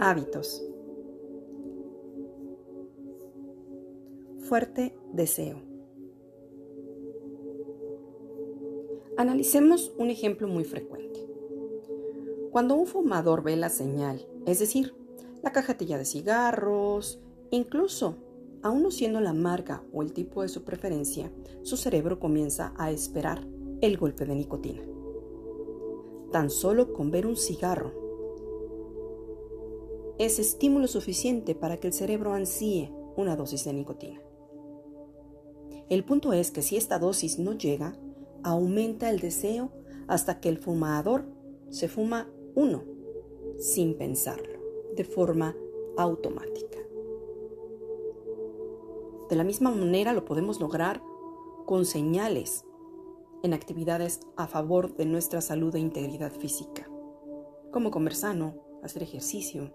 Hábitos. Fuerte deseo. Analicemos un ejemplo muy frecuente. Cuando un fumador ve la señal, es decir, la cajetilla de cigarros, incluso aún no siendo la marca o el tipo de su preferencia, su cerebro comienza a esperar el golpe de nicotina. Tan solo con ver un cigarro es estímulo suficiente para que el cerebro ansíe una dosis de nicotina. El punto es que si esta dosis no llega, aumenta el deseo hasta que el fumador se fuma uno sin pensarlo, de forma automática. De la misma manera lo podemos lograr con señales en actividades a favor de nuestra salud e integridad física, como comer sano, hacer ejercicio,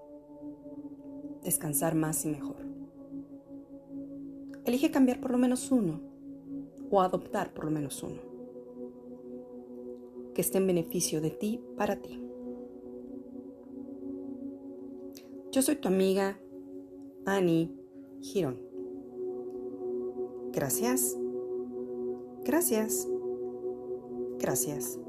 descansar más y mejor. Elige cambiar por lo menos uno o adoptar por lo menos uno que esté en beneficio de ti para ti. Yo soy tu amiga Annie Girón. Gracias. Gracias. Gracias.